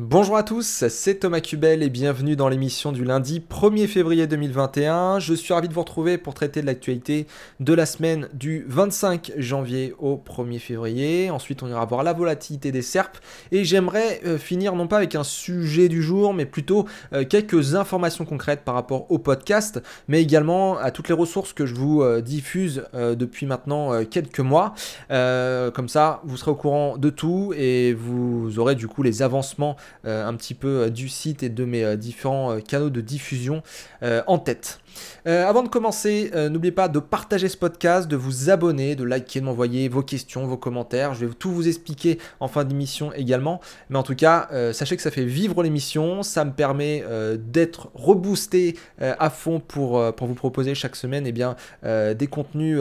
Bonjour à tous, c'est Thomas Cubel et bienvenue dans l'émission du lundi 1er février 2021. Je suis ravi de vous retrouver pour traiter de l'actualité de la semaine du 25 janvier au 1er février. Ensuite, on ira voir la volatilité des SERP et j'aimerais euh, finir non pas avec un sujet du jour, mais plutôt euh, quelques informations concrètes par rapport au podcast, mais également à toutes les ressources que je vous euh, diffuse depuis maintenant quelques mois. comme ça, vous serez au courant de tout et vous aurez du coup les avancements un petit peu euh, du site et de mes euh, différents canaux de diffusion en tête. Avant de commencer, n'oubliez pas de partager ce podcast, de vous abonner, de liker, de m'envoyer vos questions, vos commentaires. Je vais tout vous expliquer en fin d'émission également. Mais en tout cas, sachez que ça fait vivre l'émission, ça me permet d'être reboosté à fond pour, vous proposer chaque semaine eh bien, des contenus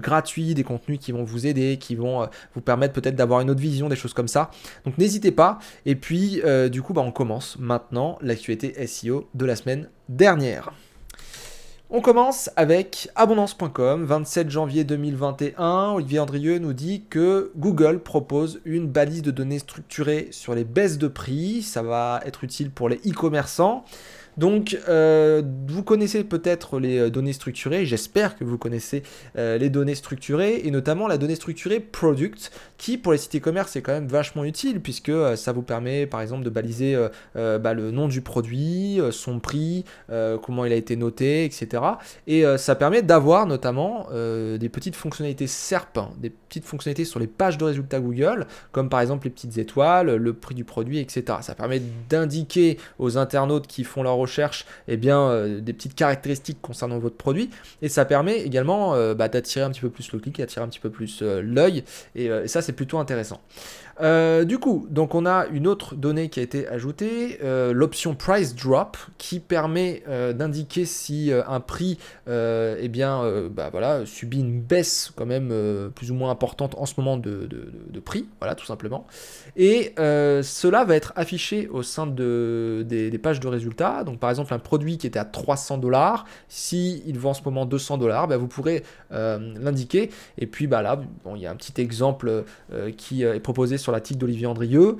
gratuits, des contenus qui vont vous aider, qui vont vous permettre peut-être d'avoir une autre vision, des choses comme ça. Donc n'hésitez pas. Et puis, euh, du coup, bah, on commence maintenant l'actualité SEO de la semaine dernière. On commence avec abondance.com, 27 janvier 2021. Olivier Andrieux nous dit que Google propose une balise de données structurée sur les baisses de prix. Ça va être utile pour les e-commerçants. Donc, euh, vous connaissez peut-être les euh, données structurées, j'espère que vous connaissez euh, les données structurées, et notamment la donnée structurée product, qui pour les sites e-commerce est quand même vachement utile, puisque ça vous permet par exemple de baliser bah, le nom du produit, son prix, comment il a été noté, etc. Et ça permet d'avoir notamment des petites fonctionnalités SERP, hein, des petites fonctionnalités sur les pages de résultats Google, comme par exemple les petites étoiles, le prix du produit, etc. Ça permet d'indiquer aux internautes qui font leur recherche eh bien, euh, des petites caractéristiques concernant votre produit. Et ça permet également euh, bah, d'attirer un petit peu plus le clic, d'attirer un petit peu plus euh, l'œil. Et, ça, c'est plutôt intéressant. Du coup, donc on a une autre donnée qui a été ajoutée, l'option price drop, qui permet d'indiquer si un prix eh bien, bah, voilà, subit une baisse quand même plus ou moins importante en ce moment de, prix, voilà tout simplement. Et cela va être affiché au sein de, des, pages de résultats. Donc par exemple un produit qui était à 300 dollars, si il vaut en ce moment 200 dollars, bah, vous pourrez euh, l'indiquer. Et puis bah là, il y a un petit exemple euh, qui euh, est proposé sur la tique d'Olivier Andrieux.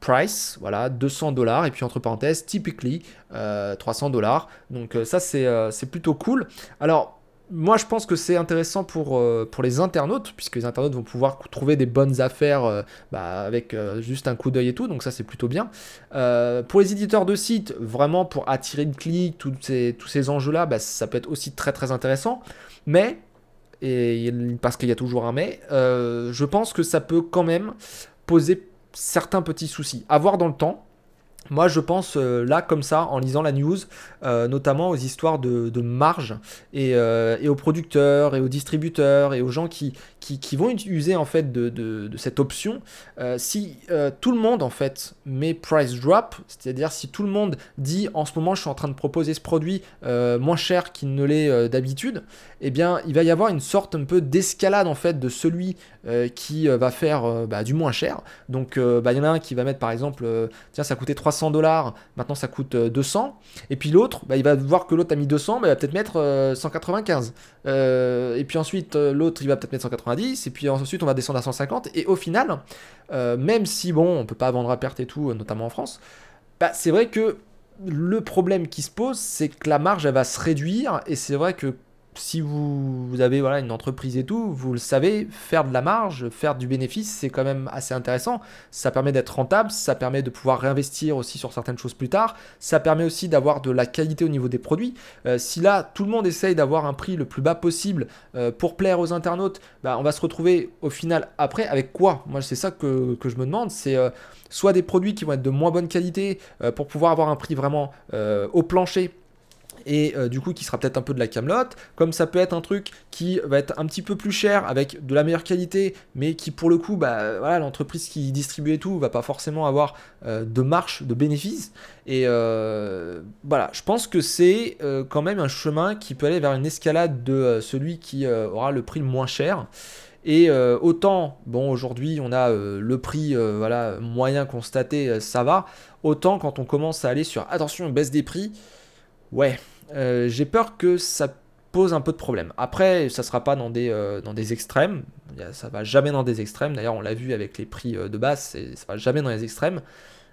price, voilà, 200 dollars. Et puis entre parenthèses, typically 300 dollars. Donc ça c'est plutôt cool. Alors moi, je pense que c'est intéressant pour, euh, pour les internautes, puisque les internautes vont pouvoir trouver des bonnes affaires euh, bah, avec euh, juste un coup d'œil et tout, donc ça c'est plutôt bien. pour les éditeurs de sites, vraiment pour attirer le clic, tous ces, ces enjeux-là, bah, ça peut être aussi très très intéressant. Mais, et, parce qu'il y a toujours un mais, je pense que ça peut quand même poser certains petits soucis. À voir dans le temps, moi, je pense euh, là, comme ça, en lisant la news, euh, notamment aux histoires de, marge euh, et, aux producteurs et aux distributeurs et aux gens qui, vont user en fait de, cette option. si tout le monde en fait met price drop, c'est-à-dire si tout le monde dit en ce moment je suis en train de proposer ce produit moins cher qu'il ne l'est d'habitude, eh bien il va y avoir une sorte un peu d'escalade en fait de celui qui va faire bah, du moins cher. Donc bah, il y en a un qui va mettre par exemple, tiens ça coûtait 300 100 dollars, maintenant ça coûte 200. Euh, et puis l'autre, bah, il va voir que l'autre a mis 200, mais il va peut-être mettre 195. Euh, euh, et puis ensuite, l'autre, il va peut-être mettre 190. Et puis ensuite, on va descendre à 150. Et au final, même si, bon, on peut pas vendre à perte et tout, notamment en France, bah, c'est vrai que le problème qui se pose, c'est que la marge, elle va se réduire. Et c'est vrai que si vous, avez voilà, une entreprise et tout, vous le savez, faire de la marge, faire du bénéfice, c'est quand même assez intéressant. Ça permet d'être rentable, ça permet de pouvoir réinvestir aussi sur certaines choses plus tard, ça permet aussi d'avoir de la qualité au niveau des produits. Euh, si là, tout le monde essaye d'avoir un prix le plus bas possible euh, pour plaire aux internautes, bah, on va se retrouver au final après avec quoi? Moi, c'est ça que, je me demande, c'est euh, soit des produits qui vont être de moins bonne qualité pour pouvoir avoir un prix vraiment au plancher et euh, du coup qui sera peut-être un peu de la camelote, comme ça peut être un truc qui va être un petit peu plus cher avec de la meilleure qualité, mais qui pour le coup, bah, voilà, l'entreprise qui distribue et tout va pas forcément avoir euh, de marche, de bénéfice. Et euh, voilà, je pense que c'est quand même un chemin qui peut aller vers une escalade de celui qui aura le prix le moins cher. Et autant, bon, aujourd'hui, on a le prix voilà, moyen constaté, ça va. Autant quand on commence à aller sur attention, baisse des prix, ouais, euh, j'ai peur que ça pose un peu de problème. Après, ça sera pas dans des, euh, dans des extrêmes, ça va jamais dans des extrêmes. D'ailleurs, on l'a vu avec les prix euh, de base, ça va jamais dans les extrêmes.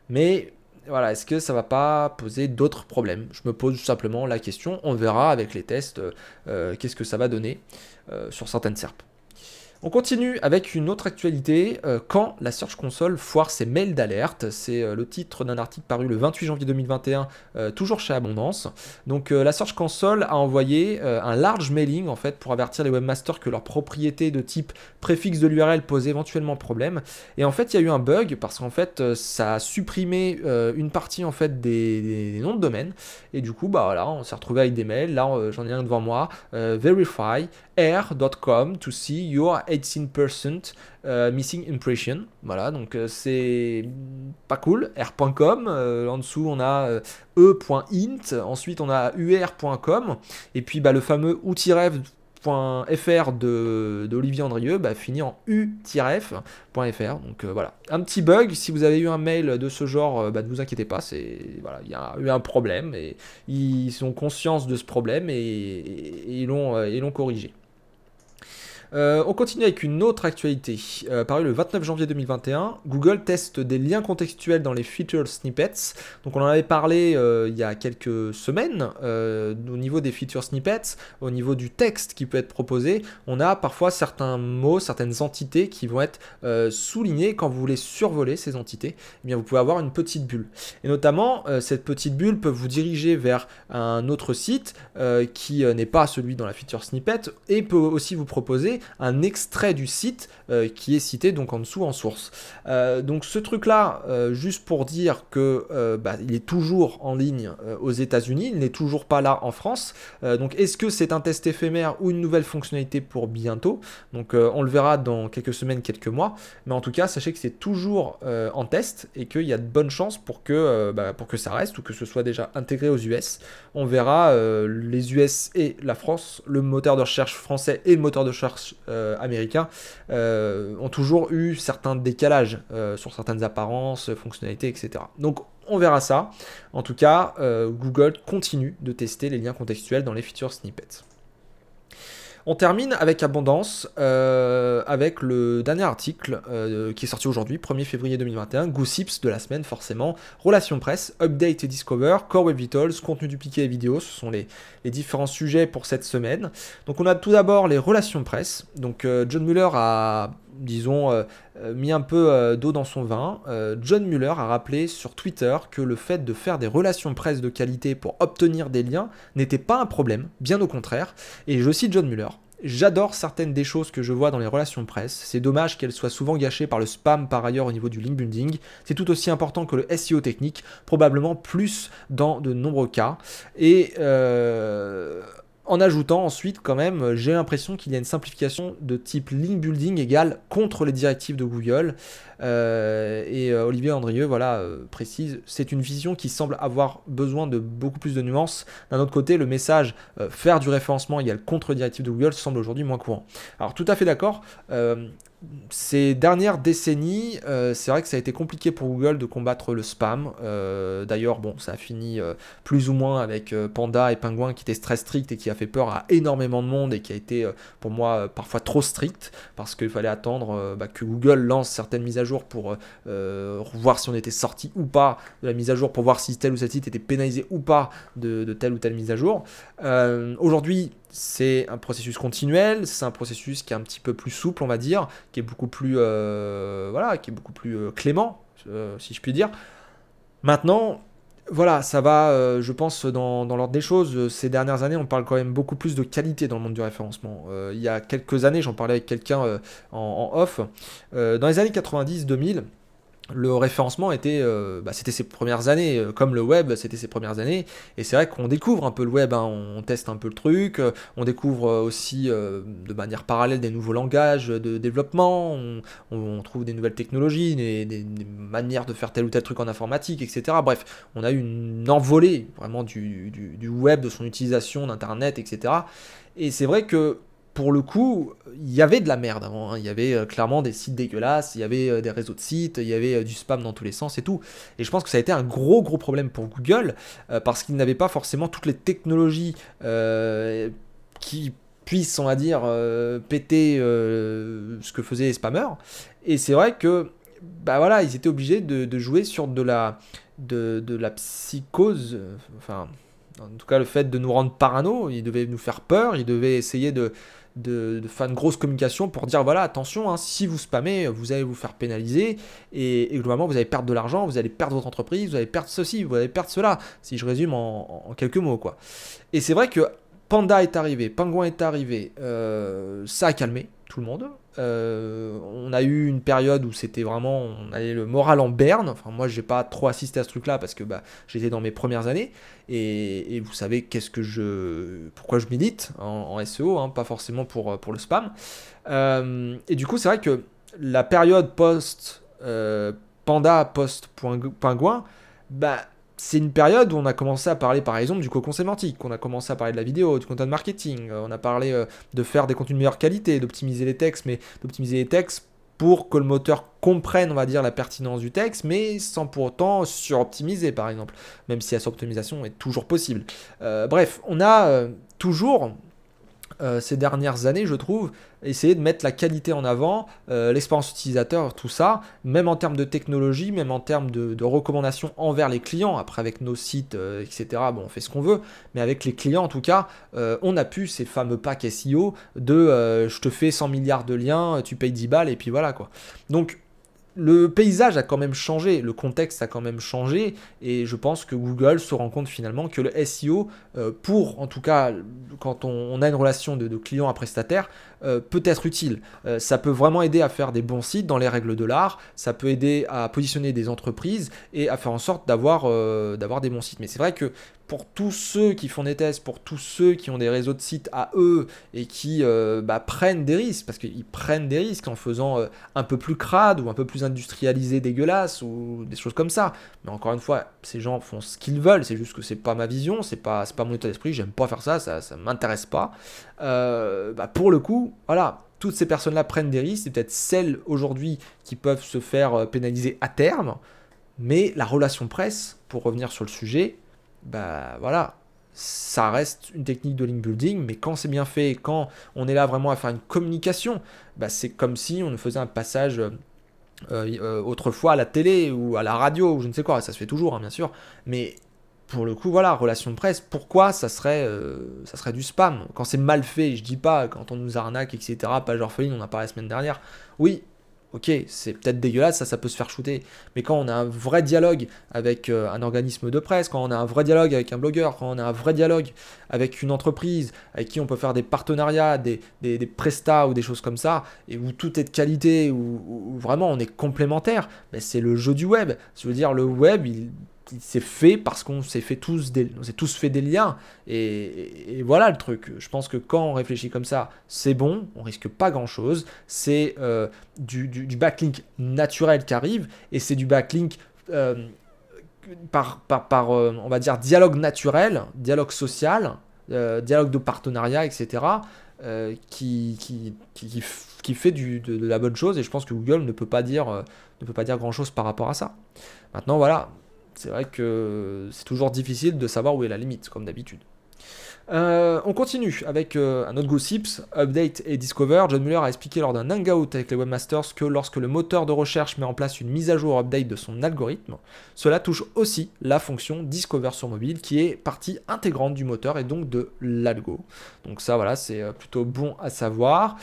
Mais voilà, est-ce que ça va pas poser d'autres problèmes? Je me pose simplement la question. On verra avec les tests qu'est-ce que ça va donner sur certaines SERP. On continue avec une autre actualité, euh, quand la Search Console foire ses mails d'alerte. C'est euh, le titre d'un article paru le 28 janvier 2021, euh, toujours chez Abondance. Donc la Search Console a envoyé un large mailing en fait pour avertir les webmasters que leur propriété de type préfixe de l'URL pose éventuellement problème. Et en fait, il y a eu un bug parce qu'en fait, ça a supprimé une partie en fait des, noms de domaine. Et du coup, bah voilà, on s'est retrouvé avec des mails. Là, j'en ai un devant moi. verify r.com to see your 18% euh, missing impression. Voilà, donc euh, c'est pas cool. r.com, euh, en dessous on a e.int, ensuite on a ur.com, et puis bah, le fameux de d'Olivier Andrieux bah, finit en u-f.fr. Donc voilà, un petit bug. Si vous avez eu un mail de ce genre, bah, ne vous inquiétez pas, c'est voilà, il y a eu un problème et ils ont conscience de ce problème et, et ils l'ont corrigé. Euh, on continue avec une autre actualité. Euh, parue le 29 janvier 2021, Google teste des liens contextuels dans les feature snippets. Donc on en avait parlé euh, il y a quelques semaines au niveau des feature snippets, au niveau du texte qui peut être proposé. On a parfois certains mots, certaines entités qui vont être soulignées quand vous voulez survoler ces entités. Eh bien vous pouvez avoir une petite bulle. Et notamment cette petite bulle peut vous diriger vers un autre site qui n'est pas celui dans la feature snippet et peut aussi vous proposer un extrait du site euh, qui est cité donc en dessous en source. Euh, donc ce truc là, euh, juste pour dire que bah, il est toujours en ligne aux États-Unis, il n'est toujours pas là en France. donc est-ce que c'est un test éphémère ou une nouvelle fonctionnalité pour bientôt? Donc on le verra dans quelques semaines, quelques mois. Mais en tout cas, sachez que c'est toujours en test et qu'il y a de bonnes chances pour que, bah, pour que ça reste ou que ce soit déjà intégré aux US. On verra les US et la France, le moteur de recherche français et le moteur de recherche euh, américains euh, ont toujours eu certains décalages euh, sur certaines apparences, fonctionnalités, etc. Donc on verra ça. En tout cas, Google continue de tester les liens contextuels dans les features snippets. On termine avec abondance, euh, avec le dernier article euh, qui est sorti aujourd'hui, 1er février 2021, Goossips de la semaine forcément, relations presse, update et discover, core web vitals, contenu dupliqué et vidéo, ce sont les, différents sujets pour cette semaine. Donc on a tout d'abord les relations presse, donc euh, John Muller a disons, euh, euh, mis un peu euh, d'eau dans son vin, John Muller a rappelé sur Twitter que le fait de faire des relations presse de qualité pour obtenir des liens n'était pas un problème, bien au contraire. Et je cite John Muller. J'adore certaines des choses que je vois dans les relations presse. C'est dommage qu'elles soient souvent gâchées par le spam par ailleurs au niveau du link building. C'est tout aussi important que le SEO technique, probablement plus dans de nombreux cas. Et en ajoutant ensuite quand même, j'ai l'impression qu'il y a une simplification de type link building égale contre les directives de Google. Euh, et euh, Olivier Andrieux voilà, euh, précise, c'est une vision qui semble avoir besoin de beaucoup plus de nuances. D'un autre côté, le message faire du référencement égale contre directive de Google semble aujourd'hui moins courant. Alors tout à fait d'accord ces dernières décennies, c'est vrai que ça a été compliqué pour Google de combattre le spam. D'ailleurs, bon, ça a fini plus ou moins avec Panda et Penguin qui étaient très stricts et qui a fait peur à énormément de monde et qui a été pour moi parfois trop strict parce qu'il fallait attendre bah, que Google lance certaines mises à jour pour voir si on était sorti ou pas de la mise à jour, pour voir si tel ou tel site était pénalisé ou pas de, telle ou telle mise à jour. Aujourd'hui, c'est un processus continuel, c'est un processus qui est un petit peu plus souple, on va dire, qui est beaucoup plus, euh, voilà, qui est beaucoup plus euh, clément, euh, si je puis dire. Maintenant, voilà, ça va, je pense, dans, l'ordre des choses. Ces dernières années, on parle quand même beaucoup plus de qualité dans le monde du référencement. il y a quelques années, j'en parlais avec quelqu'un en, off. dans les années 90-2000, le référencement était, euh, bah, c'était ses premières années, euh, comme le web, c'était ses premières années. Et c'est vrai qu'on découvre un peu le web, hein. on teste un peu le truc, euh, on découvre aussi de manière parallèle des nouveaux langages de développement, on, trouve des nouvelles technologies, des, manières de faire tel ou tel truc en informatique, etc. Bref, on a eu une envolée vraiment du, du web, de son utilisation, d'Internet, etc. Et c'est vrai que pour le coup, il y avait de la merde avant. Hein. Il y avait euh, clairement des sites dégueulasses, il y avait euh, des réseaux de sites, il y avait euh, du spam dans tous les sens et tout. Et je pense que ça a été un gros gros problème pour Google parce qu'ils n'avaient pas forcément toutes les technologies qui puissent, on va dire, péter ce que faisaient les spammers. Et c'est vrai que bah voilà, ils étaient obligés de, jouer sur de la, de, la psychose, enfin, en tout cas le fait de nous rendre parano, ils devaient nous faire peur, ils devaient essayer de, de, faire une grosse communication pour dire voilà, attention, hein, si vous spammez, vous allez vous faire pénaliser et, globalement vous allez perdre de l'argent, vous allez perdre votre entreprise, vous allez perdre ceci, vous allez perdre cela, si je résume en, quelques mots quoi. Et c'est vrai que Panda est arrivé, Pingouin est arrivé, euh, ça a calmé tout le monde. Euh, on a eu une période où c'était vraiment, on avait le moral en berne. Enfin, moi, j'ai pas trop assisté à ce truc-là parce que bah, j'étais dans mes premières années. Et, vous savez qu'est-ce que je, pourquoi je milite en, SEO, hein, pas forcément pour, pour le spam. Euh, et du coup, c'est vrai que la période post euh, panda, post pingouin, bah c'est une période où on a commencé à parler par exemple du cocon sémantique, on a commencé à parler de la vidéo, du content marketing, euh, on a parlé euh, de faire des contenus de meilleure qualité, d'optimiser les textes, mais d'optimiser les textes pour que le moteur comprenne, on va dire, la pertinence du texte, mais sans pour autant suroptimiser, par exemple, même si la suroptimisation est toujours possible. Euh, bref, on a toujours euh, ces dernières années, je trouve, essayer de mettre la qualité en avant, euh, l'expérience utilisateur, tout ça, même en termes de technologie, même en termes de, recommandations envers les clients. Après, avec nos sites, euh, etc., bon, on fait ce qu'on veut, mais avec les clients, en tout cas, on a pu ces fameux packs SEO de je te fais 100 milliards de liens, tu payes 10 balles, et puis voilà quoi. Donc, le paysage a quand même changé, le contexte a quand même changé, et je pense que Google se rend compte finalement que le SEO, euh, pour en tout cas quand on, a une relation de, client à prestataire, euh, peut être utile. Euh, ça peut vraiment aider à faire des bons sites dans les règles de l'art, ça peut aider à positionner des entreprises et à faire en sorte d'avoir d'avoir des bons sites. Mais c'est vrai que pour tous ceux qui font des tests, pour tous ceux qui ont des réseaux de sites à eux et qui euh, bah, prennent des risques, parce qu'ils prennent des risques en faisant euh, un peu plus crade ou un peu plus industrialisé, dégueulasse ou des choses comme ça. Mais encore une fois, ces gens font ce qu'ils veulent, c'est juste que c'est pas ma vision, c'est pas, pas mon état d'esprit, j'aime pas faire ça, ça, ça m'intéresse pas. Euh, bah, pour le coup, voilà, toutes ces personnes-là prennent des risques, c'est peut-être celles aujourd'hui qui peuvent se faire pénaliser à terme, mais la relation presse, pour revenir sur le sujet, bah voilà, ça reste une technique de link building, mais quand c'est bien fait, quand on est là vraiment à faire une communication, bah c'est comme si on faisait un passage euh, euh, autrefois à la télé ou à la radio ou je ne sais quoi, ça se fait toujours hein, bien sûr, mais pour le coup voilà, relation de presse, pourquoi ça serait, euh, ça serait du spam? Quand c'est mal fait, je dis pas, quand on nous arnaque, etc., page orpheline, on a parlé la semaine dernière, oui, ok, c'est peut-être dégueulasse, ça, ça peut se faire shooter. Mais quand on a un vrai dialogue avec euh, un organisme de presse, quand on a un vrai dialogue avec un blogueur, quand on a un vrai dialogue avec une entreprise avec qui on peut faire des partenariats, des, des, prestats ou des choses comme ça, et où tout est de qualité, où, vraiment on est complémentaire, ben c'est le jeu du web. Je veux dire, le web, il c'est fait parce qu'on s'est fait tous des, s'est tous fait des liens et, voilà le truc. Je pense que quand on réfléchit comme ça, c'est bon, on risque pas grand chose. C'est euh, du, backlink naturel qui arrive et c'est du backlink euh, par, par, euh, on va dire dialogue naturel, dialogue social, dialogue de partenariat, etc. Qui, qui, qui, fait du, de, de, la bonne chose et je pense que Google ne peut pas dire ne peut pas dire grand chose par rapport à ça. Maintenant voilà, c'est vrai que c'est toujours difficile de savoir où est la limite, comme d'habitude. Euh, on continue avec euh, un autre gossips, Update et Discover. John Muller a expliqué lors d'un hangout avec les webmasters que lorsque le moteur de recherche met en place une mise à jour update de son algorithme, cela touche aussi la fonction Discover sur mobile qui est partie intégrante du moteur et donc de l'algo. Donc ça voilà, c'est euh, plutôt bon à savoir.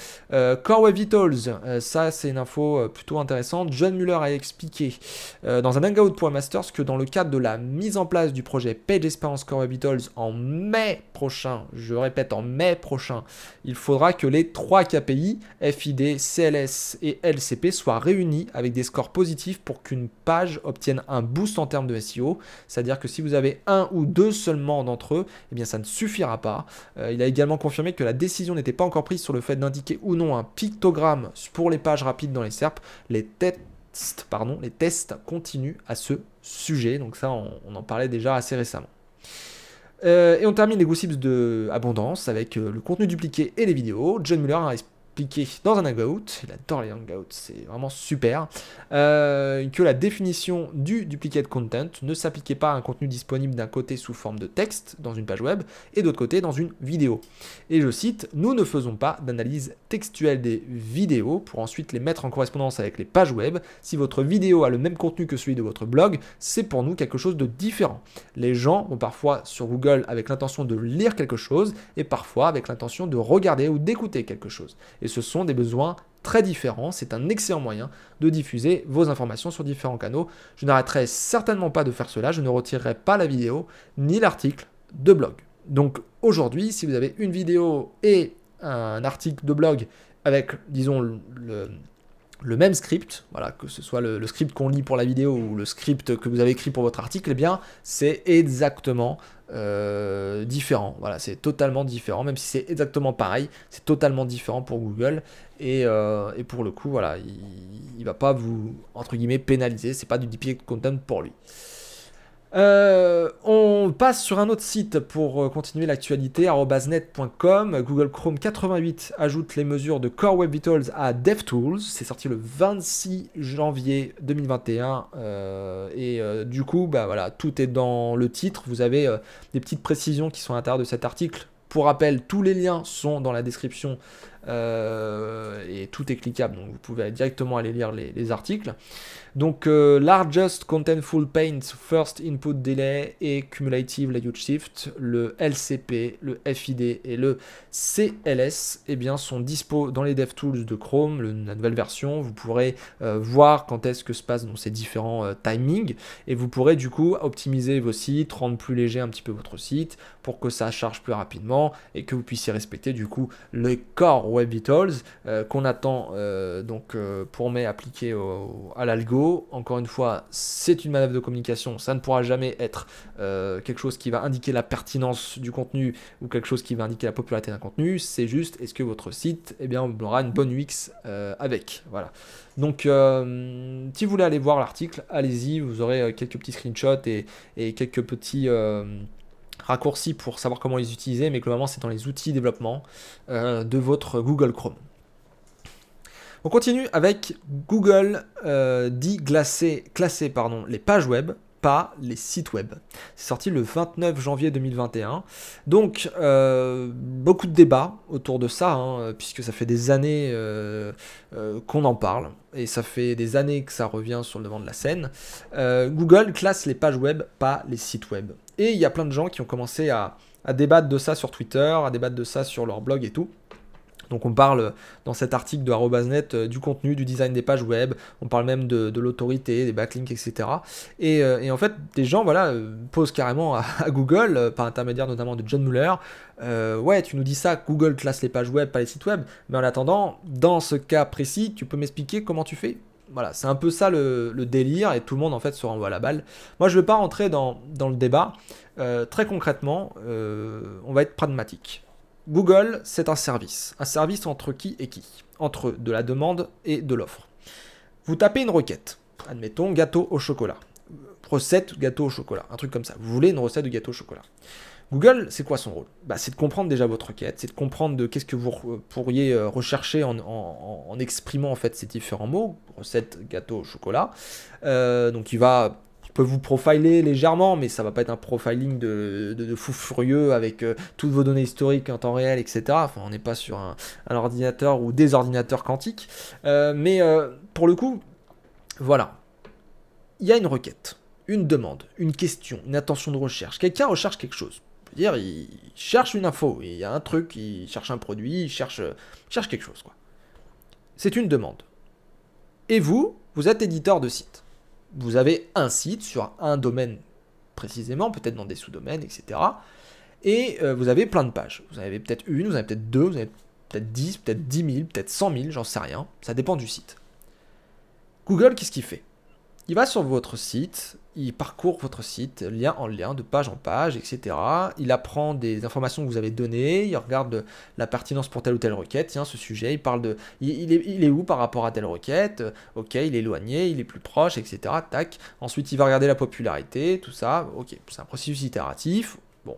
Core Web Vitals, ça c'est une info plutôt intéressante. John Muller a expliqué dans un hangout pour webmasters que dans le cadre de la mise en place du projet Page Experience Core Web Vitals en mai prochain, je répète en mai prochain, il faudra que les trois KPI, FID, CLS et LCP, soient réunis avec des scores positifs pour qu'une page obtienne un boost en termes de SEO. C'est-à-dire que si vous avez un ou deux seulement d'entre eux, eh bien ça ne suffira pas. Euh, il a également confirmé que la décision n'était pas encore prise sur le fait d'indiquer ou non un pictogramme pour les pages rapides dans les SERP. Les tests, pardon, les tests continuent à ce sujet. Donc ça, on en parlait déjà assez récemment. Euh, et on termine les gossips de Abondance avec euh, le contenu dupliqué et les vidéos. John Muller dans un hangout, il adore les hangouts, c'est vraiment super, euh, que la définition du duplicate content ne s'appliquait pas à un contenu disponible d'un côté sous forme de texte dans une page web et d'autre côté dans une vidéo. Et je cite, nous ne faisons pas d'analyse textuelle des vidéos pour ensuite les mettre en correspondance avec les pages web. Si votre vidéo a le même contenu que celui de votre blog, c'est pour nous quelque chose de différent. Les gens vont parfois sur Google avec l'intention de lire quelque chose et parfois avec l'intention de regarder ou d'écouter quelque chose. Et ce sont des besoins très différents. C'est un excellent moyen de diffuser vos informations sur différents canaux. Je n'arrêterai certainement pas de faire cela. Je ne retirerai pas la vidéo ni l'article de blog. Donc aujourd'hui, si vous avez une vidéo et un article de blog avec, disons, le, le même script, voilà, que ce soit le, script qu'on lit pour la vidéo ou le script que vous avez écrit pour votre article, eh bien, c'est exactement euh, différent. Voilà, c'est totalement différent, même si c'est exactement pareil, c'est totalement différent pour Google. Et, euh, pour le coup, voilà, il, ne va pas vous entre guillemets pénaliser. C'est pas du de content pour lui. Euh, on passe sur un autre site pour euh, continuer l'actualité, arrobasnet.com. Google Chrome 88 ajoute les mesures de Core Web Vitals à DevTools. C'est sorti le 26 janvier 2021. Euh, et du coup, bah voilà, tout est dans le titre. Vous avez des petites précisions qui sont à l'intérieur de cet article. Pour rappel, tous les liens sont dans la description et tout est cliquable, donc vous pouvez directement aller lire les articles. Donc, euh, Largest Contentful Paint First Input Delay et Cumulative Layout Shift, le LCP, le FID et le CLS, eh bien, sont dispo dans les DevTools de Chrome, la nouvelle version. Vous pourrez euh, voir quand est-ce que se passent ces différents euh, timings et vous pourrez du coup optimiser vos sites, rendre plus léger un petit peu votre site pour que ça charge plus rapidement et que vous puissiez respecter du coup le Web Vitals qu'on attend donc pour mai appliqué à l'algo encore une fois, c'est une manœuvre de communication. Ça ne pourra jamais être euh, quelque chose qui va indiquer la pertinence du contenu ou quelque chose qui va indiquer la popularité d'un contenu. C'est juste, est-ce que votre site eh bien, aura une bonne UX euh, avec Voilà. Donc, euh, si vous voulez aller voir l'article, allez-y. Vous aurez quelques petits screenshots et quelques petits raccourcis pour savoir comment les utiliser, mais globalement c'est dans les outils développement de votre Google Chrome. On continue avec Google euh, dit classer, pardon, les pages web, pas les sites web. C'est sorti le 29 janvier 2021. Donc, euh, beaucoup de débats autour de ça, hein, puisque ça fait des années euh, qu'on en parle, et ça fait des années que ça revient sur le devant de la scène. Google classe les pages web, pas les sites web. Et il y a plein de gens qui ont commencé à débattre de ça sur Twitter, à débattre de ça sur leur blog et tout. Donc on parle dans cet article de Arrobasnet euh, du contenu, du design des pages web, on parle même de, l'autorité, des backlinks, etc. Euh, et, en fait, des gens voilà, euh, posent carrément à, Google, par intermédiaire notamment de John Muller, ouais, tu nous dis ça, Google classe les pages web, pas les sites web, mais en attendant, dans ce cas précis, tu peux m'expliquer comment tu fais? Voilà, c'est un peu ça le, délire et tout le monde en fait se renvoie la balle. Moi je ne vais pas rentrer dans, le débat. très concrètement, on va être pragmatique. Google, c'est un service. Un service entre qui et qui? Entre de la demande et de l'offre. Vous tapez une requête. Admettons gâteau au chocolat. Recette gâteau au chocolat. Un truc comme ça. Vous voulez une recette de gâteau au chocolat. Google, c'est quoi son rôle? Bah, C'est de comprendre déjà votre requête, c'est de comprendre de qu'est-ce que vous pourriez euh, rechercher en, exprimant en fait ces différents mots, recette, gâteau, au chocolat. Euh, donc il va peut vous profiler légèrement, mais ça va pas être un profiling de, fou furieux avec euh, toutes vos données historiques en temps réel, etc. Enfin, on n'est pas sur un, ordinateur ou des ordinateurs quantiques. Euh, mais euh, pour le coup, voilà. Il y a une requête, une demande, une question, une attention de recherche. Quelqu'un recherche quelque chose. dire, il cherche une info, il y a un truc, il cherche un produit, il cherche, cherche quelque chose. C'est une demande. Et vous, vous êtes éditeur de site vous avez un site sur un domaine précisément, peut-être dans des sous-domaines, etc. Et euh, vous avez plein de pages. Vous en avez peut-être une, vous en avez peut-être deux, vous en avez peut-être 10, peut-être 10 000, peut-être 100 000, j'en sais rien. Ça dépend du site. Google, qu'est-ce qu'il fait? Il va sur votre site, il parcourt votre site, lien en lien, de page en page, etc. Il apprend des informations que vous avez données, il regarde la pertinence pour telle ou telle requête, tiens, ce sujet, il parle de... Il, est, où par rapport à telle requête? Ok, il est éloigné, il est plus proche, etc. Tac. Ensuite, il va regarder la popularité, tout ça. Ok, c'est un processus itératif. Bon.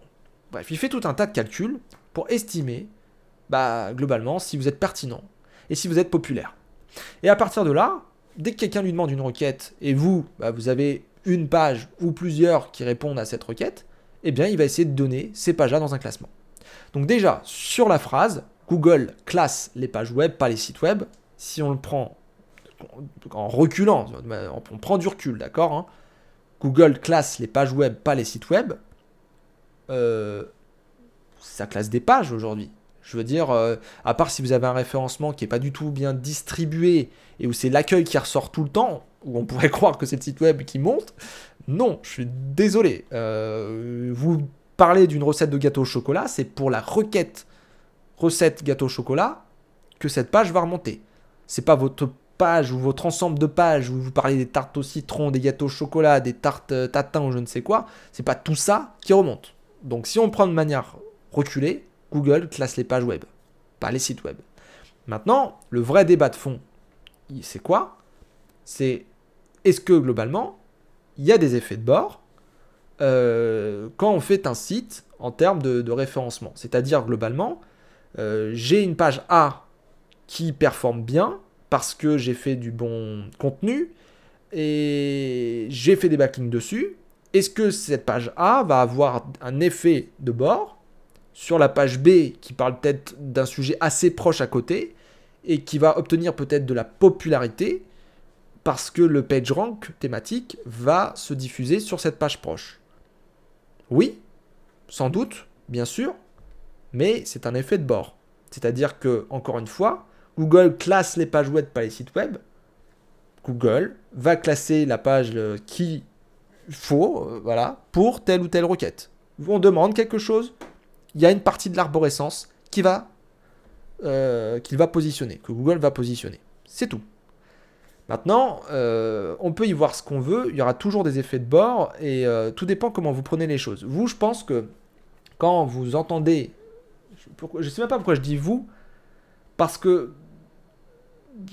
Bref, il fait tout un tas de calculs pour estimer, bah, globalement, si vous êtes pertinent et si vous êtes populaire. Et à partir de là, dès que quelqu'un lui demande une requête et vous, bah, vous avez une page ou plusieurs qui répondent à cette requête, eh bien il va essayer de donner ces pages-là dans un classement. Donc déjà, sur la phrase, Google classe les pages web, pas les sites web. Si on le prend en reculant, on prend du recul, d'accord hein. Google classe les pages web, pas les sites web. Euh, ça classe des pages aujourd'hui. Je veux dire, euh, à part si vous avez un référencement qui n'est pas du tout bien distribué et où c'est l'accueil qui ressort tout le temps, où on pourrait croire que c'est le site web qui monte, non, je suis désolé. Euh, vous parlez d'une recette de gâteau au chocolat, c'est pour la requête recette gâteau au chocolat que cette page va remonter. C'est pas votre page ou votre ensemble de pages où vous parlez des tartes au citron, des gâteaux au chocolat, des tartes euh, tatin ou je ne sais quoi, c'est pas tout ça qui remonte. Donc si on prend de manière reculée, Google classe les pages web, pas les sites web. Maintenant, le vrai débat de fond, c'est quoi? C'est est-ce que globalement, il y a des effets de bord euh, quand on fait un site en termes de, référencement? C'est-à-dire globalement, euh, j'ai une page A qui performe bien parce que j'ai fait du bon contenu et j'ai fait des backlinks dessus. Est-ce que cette page A va avoir un effet de bord? Sur la page B qui parle peut-être d'un sujet assez proche à côté et qui va obtenir peut-être de la popularité parce que le PageRank thématique va se diffuser sur cette page proche. Oui, sans doute, bien sûr, mais c'est un effet de bord. C'est-à-dire que, encore une fois, Google classe les pages web, pas les sites web. Google va classer la page euh, qui faut, euh, voilà, pour telle ou telle requête. On demande quelque chose, il y a une partie de l'arborescence qui va, euh, qu'il va positionner, que Google va positionner. C'est tout. Maintenant, euh, on peut y voir ce qu'on veut, il y aura toujours des effets de bord, et euh, tout dépend comment vous prenez les choses. Vous, je pense que quand vous entendez, je ne sais même pas pourquoi je dis vous, parce que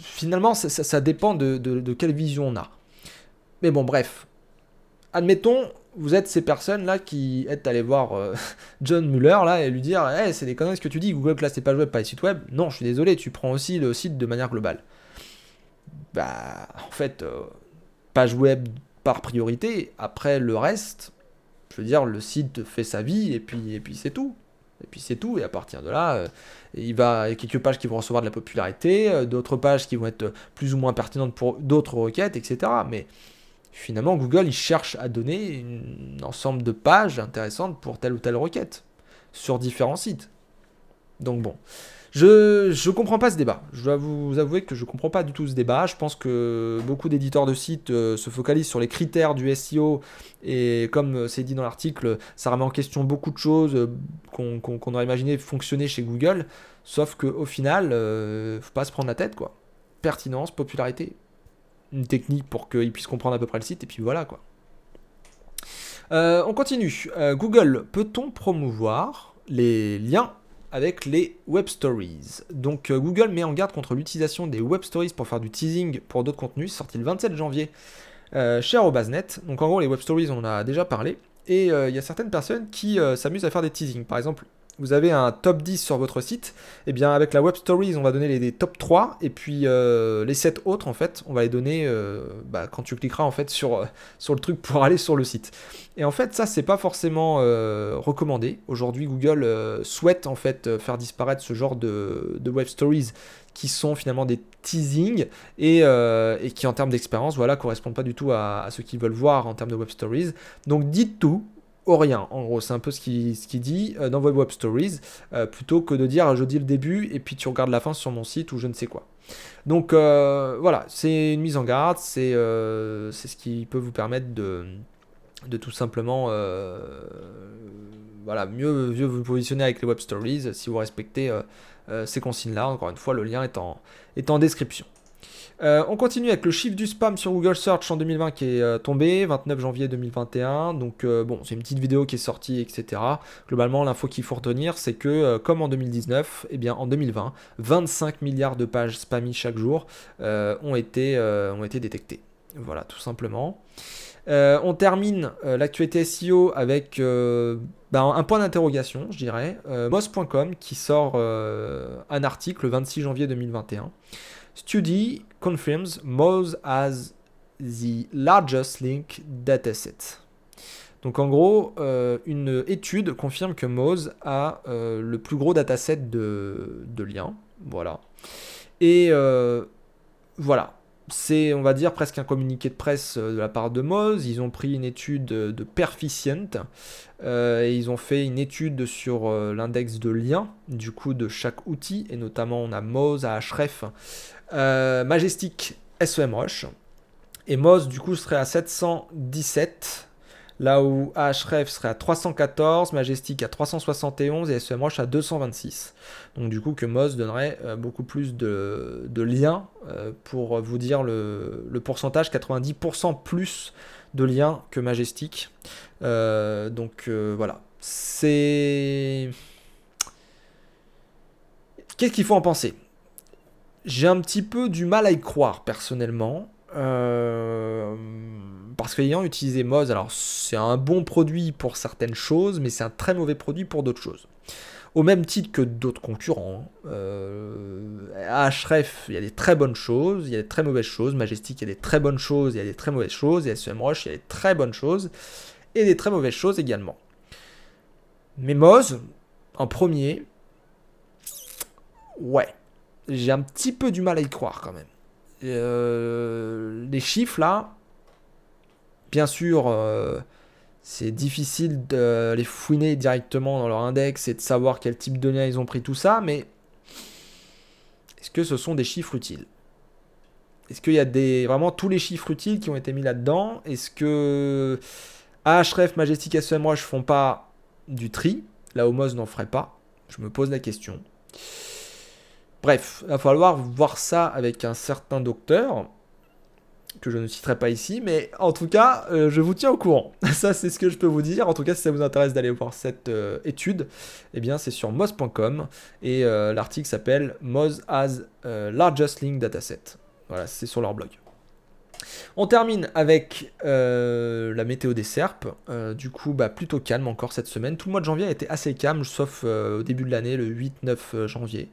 finalement, ça, dépend de, quelle vision on a. Mais bon, bref. Admettons, vous êtes ces personnes-là qui êtes allé voir euh, John Muller là, et lui dire hey, c'est des conneries ce que tu dis, Google classe tes pages web, pas les sites web. Non, je suis désolé, tu prends aussi le site de manière globale. Bah, en fait, euh, page web par priorité, après le reste, je veux dire, le site fait sa vie, et puis, et puis c'est tout. Et puis c'est tout, et à partir de là, euh, il, va, y a quelques pages qui vont recevoir de la popularité, d'autres pages qui vont être plus ou moins pertinentes pour d'autres requêtes, etc. Mais finalement, Google, il cherche à donner un ensemble de pages intéressantes pour telle ou telle requête sur différents sites. Donc bon, je ne comprends pas ce débat. Je dois vous avouer que je ne comprends pas du tout ce débat. Je pense que beaucoup d'éditeurs de sites euh, se focalisent sur les critères du SEO et comme euh, c'est dit dans l'article, ça remet en question beaucoup de choses euh, qu'on aurait imaginé fonctionner chez Google. Sauf qu'au final, ne faut pas se prendre la tête quoi. Pertinence, popularité, une technique pour qu'ils puissent comprendre à peu près le site, et puis voilà quoi. Euh, on continue. Euh, Google, peut-on promouvoir les liens avec les web stories? Donc euh, Google met en garde contre l'utilisation des web stories pour faire du teasing pour d'autres contenus, sorti le 27 janvier chez Arobase.net. Donc en gros les web stories on en a déjà parlé. Et il y a certaines personnes qui s'amusent à faire des teasings. Par exemple, vous avez un top 10 sur votre site, et eh bien avec la Web Stories, on va donner les, top 3, et puis euh, les 7 autres, en fait, on va les donner euh, bah, quand tu cliqueras en fait sur, euh, sur le truc pour aller sur le site. Et en fait, ça, c'est pas forcément recommandé. Aujourd'hui, Google souhaite en fait faire disparaître ce genre de, Web Stories qui sont finalement des teasings et, qui en termes d'expérience voilà correspondent pas du tout à, à ce qu'ils veulent voir en termes de web stories donc dites tout rien. En gros, c'est un peu ce qu'il ce qui dit euh, dans vos web stories, euh, plutôt que de dire je dis le début et puis tu regardes la fin sur mon site ou je ne sais quoi. Donc euh, voilà, c'est une mise en garde, c'est c'est ce qui peut vous permettre de, de tout simplement voilà, mieux, mieux vous positionner avec les web stories si vous respectez ces consignes-là. Encore une fois, le lien est en, est en description. Euh, on continue avec le chiffre du spam sur Google Search en 2020 qui est euh, tombé, 29 janvier 2021. Donc euh, bon, c'est une petite vidéo qui est sortie, etc. Globalement, l'info qu'il faut retenir, c'est que comme en 2019, et eh bien en 2020, 25 milliards de pages spammy chaque jour ont, été, détectées. Voilà, tout simplement. on termine l'actualité SEO avec bah, un point d'interrogation, je dirais. Moz.com qui sort un article le 26 janvier 2021. Study confirms Moz as the largest link dataset. Donc en gros, euh, une étude confirme que Moz a euh, le plus gros dataset de, de liens. Voilà. Et euh, voilà. C'est, on va dire, presque un communiqué de presse de la part de Moz. Ils ont pris une étude de Perficient et ils ont fait une étude sur l'index de liens, du coup, de chaque outil. Et notamment, on a Moz, Ahref, Majestic, SEMrush. Et Moz, du coup, serait à 717 là où Ahref serait à 314, Majestic à 371 et SEMrush à 226. Donc du coup que Moz donnerait euh, beaucoup plus de, liens euh, pour vous dire le, pourcentage, 90% plus de liens que Majestic. Euh, donc voilà, c'est... Qu'est-ce qu'il faut en penser? J'ai un petit peu du mal à y croire personnellement. Euh, parce qu'ayant utilisé Moz, alors c'est un bon produit pour certaines choses, mais c'est un très mauvais produit pour d'autres choses. Au même titre que d'autres concurrents. Euh, Href, il y a des très bonnes choses, il y a des très mauvaises choses. Majestic, il y a des très bonnes choses, il y a des très mauvaises choses. Et SEMrush, il y a des très bonnes choses et des très mauvaises choses également. Mais Moz, en premier, ouais, j'ai un petit peu du mal à y croire quand même. Euh, les chiffres là, bien sûr, euh, c'est difficile de les fouiner directement dans leur index et de savoir quel type de lien ils ont pris tout ça, mais est-ce que ce sont des chiffres utiles? Est-ce qu'il y a des, vraiment tous les chiffres utiles qui ont été mis là-dedans? Est-ce que Ahref, Majestic, SEMrush font pas du tri? La Homos n'en ferait pas. Je me pose la question. Bref, il va falloir voir ça avec un certain docteur, que je ne citerai pas ici, mais en tout cas, euh, je vous tiens au courant. ça, c'est ce que je peux vous dire. En tout cas, si ça vous intéresse d'aller voir cette euh, étude, eh bien, c'est sur moz.com et euh, l'article s'appelle Moz as largest link dataset. Voilà, c'est sur leur blog. On termine avec la météo des serpes. du coup, bah, plutôt calme encore cette semaine. Tout le mois de janvier a été assez calme, sauf au début de l'année, le 8-9 janvier.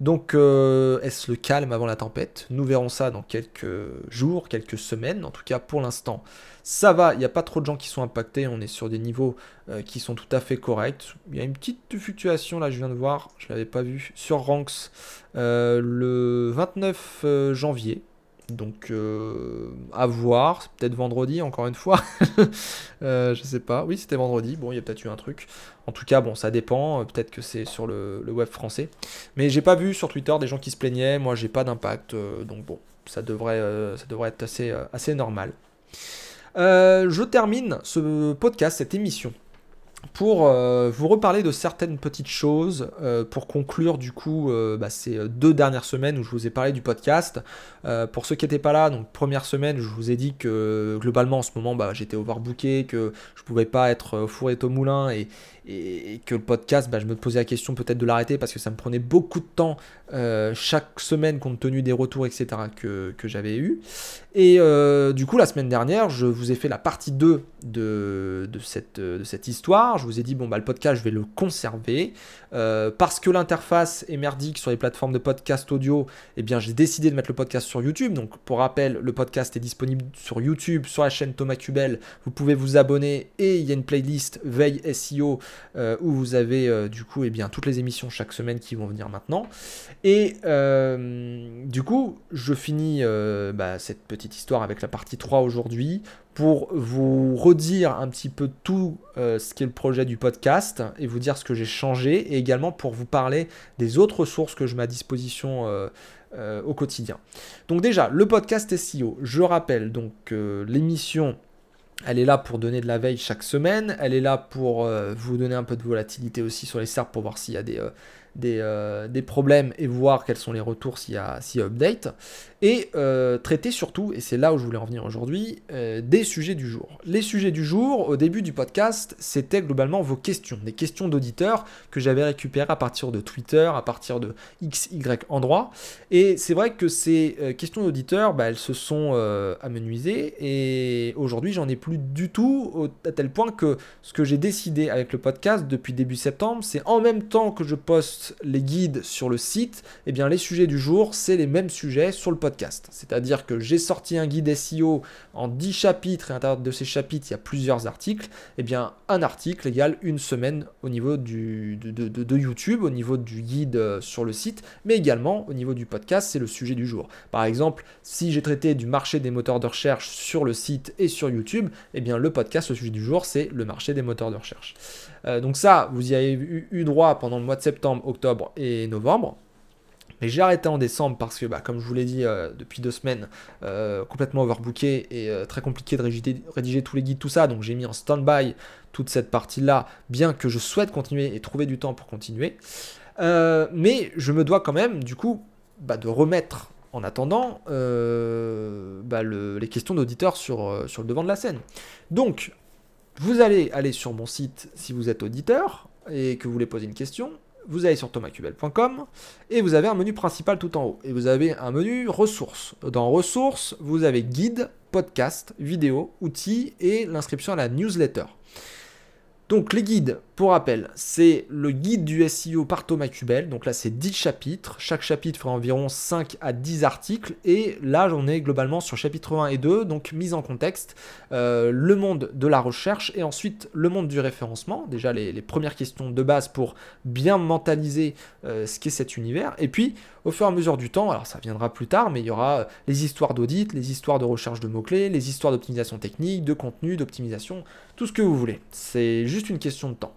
Donc, euh, est-ce le calme avant la tempête? Nous verrons ça dans quelques jours, quelques semaines. En tout cas, pour l'instant, ça va. Il n'y a pas trop de gens qui sont impactés. On est sur des niveaux euh, qui sont tout à fait corrects. Il y a une petite fluctuation, là, je viens de voir. Je ne l'avais pas vu. Sur Ranks, euh, le 29 janvier. Donc euh, à voir, peut-être vendredi encore une fois. euh, je sais pas. Oui, c'était vendredi. Bon, il y a peut-être eu un truc. En tout cas, bon, ça dépend. Peut-être que c'est sur le, web français. Mais j'ai pas vu sur Twitter des gens qui se plaignaient. Moi, j'ai pas d'impact. Euh, donc bon, ça devrait, euh, être assez normal. je termine ce podcast, cette émission pour euh, vous reparler de certaines petites choses, euh, pour conclure du coup euh, bah, ces deux dernières semaines où je vous ai parlé du podcast. pour ceux qui n'étaient pas là, donc première semaine, je vous ai dit que globalement en ce moment bah, j'étais overbooké, que je pouvais pas être fourré au moulin et, et, que le podcast, bah, je me posais la question peut-être de l'arrêter parce que ça me prenait beaucoup de temps euh, chaque semaine compte tenu des retours, etc. que, j'avais eu. Et euh, du coup, la semaine dernière, je vous ai fait la partie 2 de, de, cette, de cette histoire. Je vous ai dit, bon, bah, le podcast, je vais le conserver. Euh, parce que l'interface est merdique sur les plateformes de podcast audio, eh bien, j'ai décidé de mettre le podcast sur YouTube. Donc, pour rappel, le podcast est disponible sur YouTube, sur la chaîne Thomas Cubel. Vous pouvez vous abonner et il y a une playlist Veille SEO euh, où vous avez euh, du coup eh bien, toutes les émissions chaque semaine qui vont venir maintenant. Et euh, du coup, je finis bah, cette petite histoire avec la partie 3 aujourd'hui pour vous redire un petit peu tout ce qu'est le projet du podcast et vous dire ce que j'ai changé et également pour vous parler des autres sources que je mets à disposition au quotidien. Donc déjà, le podcast SEO, je rappelle donc l'émission elle est là pour donner de la veille chaque semaine. Elle est là pour euh, vous donner un peu de volatilité aussi sur les SERP pour voir s'il y a des, euh, des, des, problèmes et voir quels sont les retours s'il y a, y a update. Et traiter surtout, et c'est là où je voulais en venir aujourd'hui, des sujets du jour. Les sujets du jour, au début du podcast, c'était globalement vos questions, des questions d'auditeurs que j'avais récupérées à partir de Twitter, à partir de XY endroits. Et c'est vrai que ces questions d'auditeurs, bah, elles se sont amenuisées et aujourd'hui j'en ai plus du tout, à tel point que ce que j'ai décidé avec le podcast depuis début septembre, c'est en même temps que je poste les guides sur le site, eh bien les sujets du jour, c'est les mêmes sujets sur le podcast. C'est-à-dire que j'ai sorti un guide SEO en 10 chapitres, et à l'intérieur de ces chapitres, il y a plusieurs articles. Eh bien un article égale une semaine au niveau de, YouTube, au niveau du guide euh, sur le site, mais également au niveau du podcast, c'est le sujet du jour. Par exemple, si j'ai traité du marché des moteurs de recherche sur le site et sur YouTube, eh bien le podcast, le sujet du jour, c'est le marché des moteurs de recherche. Euh, donc ça, vous y avez eu, droit pendant le mois de septembre, octobre et novembre. Mais j'ai arrêté en décembre parce que, bah, comme je vous l'ai dit euh, depuis deux semaines, euh, complètement overbooké et très compliqué de rédiger, tous les guides, tout ça. Donc j'ai mis en stand-by toute cette partie-là, bien que je souhaite continuer et trouver du temps pour continuer. mais je me dois quand même, du coup, bah, de remettre en attendant bah, les questions d'auditeurs sur, sur le devant de la scène. Donc, vous allez aller sur mon site si vous êtes auditeur et que vous voulez poser une question. Vous allez sur thomascubel.com et vous avez un menu principal tout en haut. Et vous avez un menu ressources. Dans ressources, vous avez guide, podcast, vidéo, outils et l'inscription à la newsletter. Donc les guides, pour rappel, c'est le guide du SEO par Thomas Cubel. Donc là, c'est 10 chapitres. Chaque chapitre fera environ 5 à 10 articles. Et là, j'en ai globalement sur chapitre 1 et 2, donc mise en contexte, euh, le monde de la recherche et ensuite le monde du référencement. Déjà, les, premières questions de base pour bien mentaliser euh, ce qu'est cet univers. Et puis, au fur et à mesure du temps, alors ça viendra plus tard, mais il y aura euh, les histoires d'audit, les histoires de recherche de mots-clés, les histoires d'optimisation technique, de contenu, d'optimisation, tout ce que vous voulez. C'est une question de temps.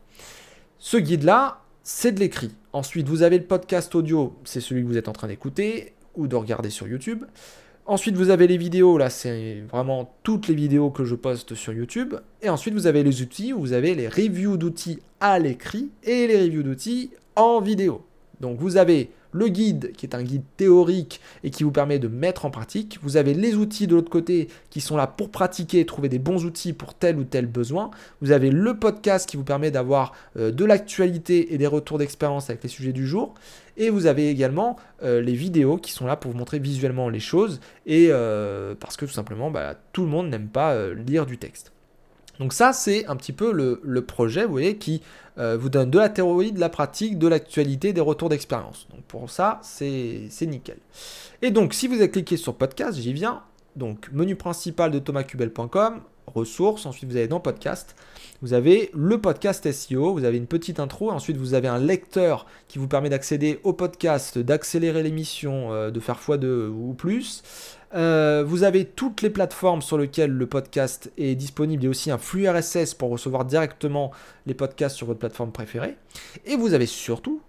Ce guide-là, c'est de l'écrit. Ensuite, vous avez le podcast audio, c'est celui que vous êtes en train d'écouter ou de regarder sur YouTube. Ensuite, vous avez les vidéos, là, c'est vraiment toutes les vidéos que je poste sur YouTube. Et ensuite, vous avez les outils, vous avez les reviews d'outils à l'écrit et les reviews d'outils en vidéo. Donc, vous avez le guide qui est un guide théorique et qui vous permet de mettre en pratique. Vous avez les outils de l'autre côté qui sont là pour pratiquer trouver des bons outils pour tel ou tel besoin. Vous avez le podcast qui vous permet d'avoir euh, de l'actualité et des retours d'expérience avec les sujets du jour. Et vous avez également euh, les vidéos qui sont là pour vous montrer visuellement les choses et euh, parce que tout simplement bah, tout le monde n'aime pas lire du texte. Donc ça, c'est un petit peu le, projet, vous voyez, qui euh, vous donne de la théorie, de la pratique, de l'actualité, des retours d'expérience. Donc pour ça, c'est nickel. Et donc, si vous avez cliqué sur podcast, j'y viens. Donc, menu principal de thomascubel.com, ressources, ensuite vous allez dans podcast. Vous avez le podcast SEO, vous avez une petite intro, ensuite vous avez un lecteur qui vous permet d'accéder au podcast, d'accélérer l'émission, euh, de faire x2 ou plus. Euh, vous avez toutes les plateformes sur lesquelles le podcast est disponible et aussi un flux RSS pour recevoir directement les podcasts sur votre plateforme préférée. Et vous avez surtout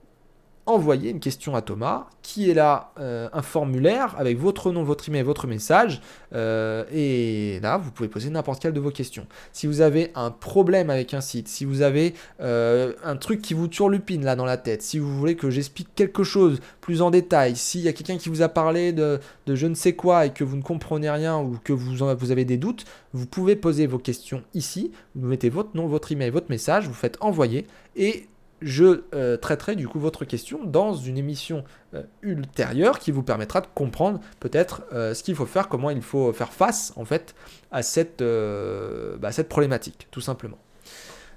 envoyer une question à Thomas, qui est là euh, un formulaire avec votre nom, votre email, votre message. Euh, et là, vous pouvez poser n'importe quelle de vos questions. Si vous avez un problème avec un site, si vous avez euh, un truc qui vous turlupine là dans la tête, si vous voulez que j'explique quelque chose plus en détail, s'il y a quelqu'un qui vous a parlé de, je ne sais quoi et que vous ne comprenez rien ou que vous, vous avez des doutes, vous pouvez poser vos questions ici. Vous mettez votre nom, votre email, votre message, vous faites envoyer et je euh, traiterai du coup votre question dans une émission euh, ultérieure qui vous permettra de comprendre peut-être euh, ce qu'il faut faire, comment il faut faire face en fait à bah, cette problématique, tout simplement.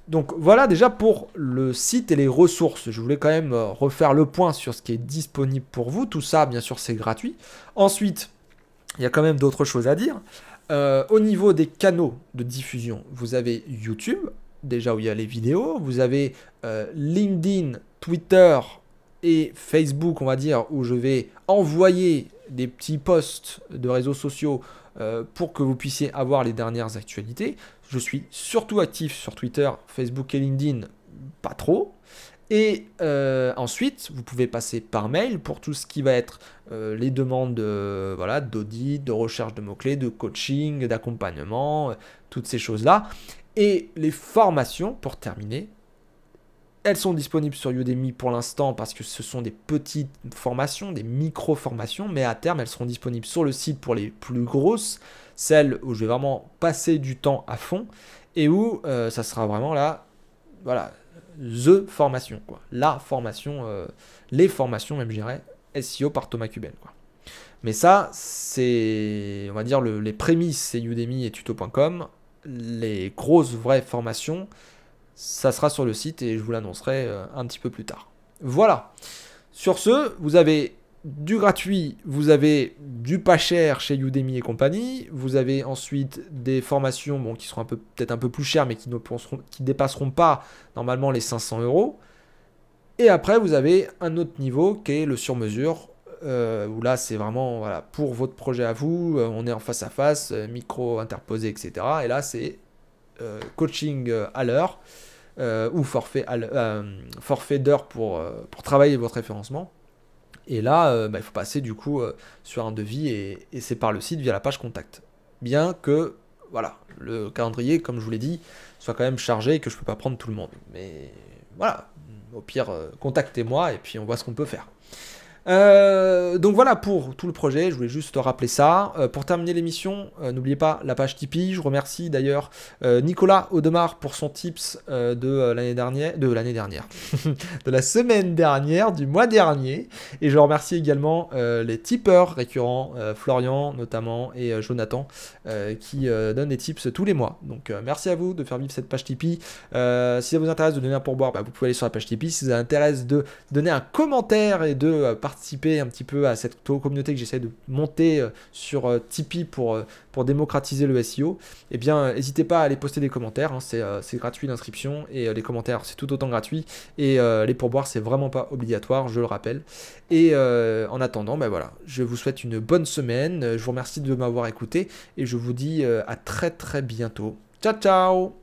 Donc voilà déjà pour le site et les ressources. Je voulais quand même refaire le point sur ce qui est disponible pour vous. Tout ça, bien sûr, c'est gratuit. Ensuite, il y a quand même d'autres choses à dire. au niveau des canaux de diffusion, vous avez YouTube, déjà où il y a les vidéos, vous avez euh, LinkedIn, Twitter et Facebook, on va dire, où je vais envoyer des petits posts de réseaux sociaux euh, pour que vous puissiez avoir les dernières actualités. Je suis surtout actif sur Twitter, Facebook et LinkedIn, pas trop. Et euh, ensuite, vous pouvez passer par mail pour tout ce qui va être les demandes voilà, d'audit, de recherche de mots-clés, de coaching, d'accompagnement, toutes ces choses-là. Et les formations, pour terminer, Elles sont disponibles sur Udemy pour l'instant parce que ce sont des petites formations, des micro-formations, mais à terme, elles seront disponibles sur le site pour les plus grosses, celles où je vais vraiment passer du temps à fond et où euh, ça sera vraiment là, voilà, the formation, quoi. La formation, euh, les formations, même je dirais, SEO par Thomas Kuben, quoi. Mais ça, c'est, on va dire, les prémices, c'est Udemy et tuto.com. Les grosses, vraies formations, ça sera sur le site et je vous l'annoncerai euh, un petit peu plus tard. Voilà. Sur ce, vous avez du gratuit, vous avez du pas cher chez Udemy et compagnie, vous avez ensuite des formations qui seront peut-être un peu plus chères mais qui ne dépasseront pas normalement les 500 euros. Et après, vous avez un autre niveau qui est le sur-mesure, euh, où là c'est vraiment voilà, pour votre projet à vous, euh, on est en face à face, micro interposé, etc. Et là c'est coaching à l'heure. Euh, ou forfait, euh, forfait d'heures pour, euh, pour travailler votre référencement. Et là, bah, il faut passer du coup sur un devis et, et c'est par le site via la page contact. Bien que, voilà, le calendrier, comme je vous l'ai dit, soit quand même chargé et que je ne peux pas prendre tout le monde. Mais voilà, au pire, contactez-moi et puis on voit ce qu'on peut faire. Euh, donc voilà pour tout le projet, je voulais juste rappeler ça. Euh, pour terminer l'émission, euh, n'oubliez pas la page Tipeee. Je remercie d'ailleurs Nicolas Audemars pour son tips de l'année dernière, de l'année dernière, de la semaine dernière, du mois dernier. Et je remercie également les tipeurs récurrents, Florian notamment et Jonathan, qui donnent des tips tous les mois. Donc merci à vous de faire vivre cette page Tipeee. si ça vous intéresse de donner un pourboire, bah, vous pouvez aller sur la page Tipeee. Si ça vous intéresse de donner un commentaire et de partager participer un petit peu à cette communauté que j'essaie de monter euh, sur euh, Tipeee pour, euh, pour démocratiser le SEO, eh bien, n'hésitez pas à aller poster des commentaires. Hein, c'est gratuit l'inscription et les commentaires, c'est tout autant gratuit. Et les pourboires, c'est vraiment pas obligatoire, je le rappelle. Et en attendant, ben voilà, je vous souhaite une bonne semaine. Je vous remercie de m'avoir écouté et je vous dis à très très bientôt. Ciao ciao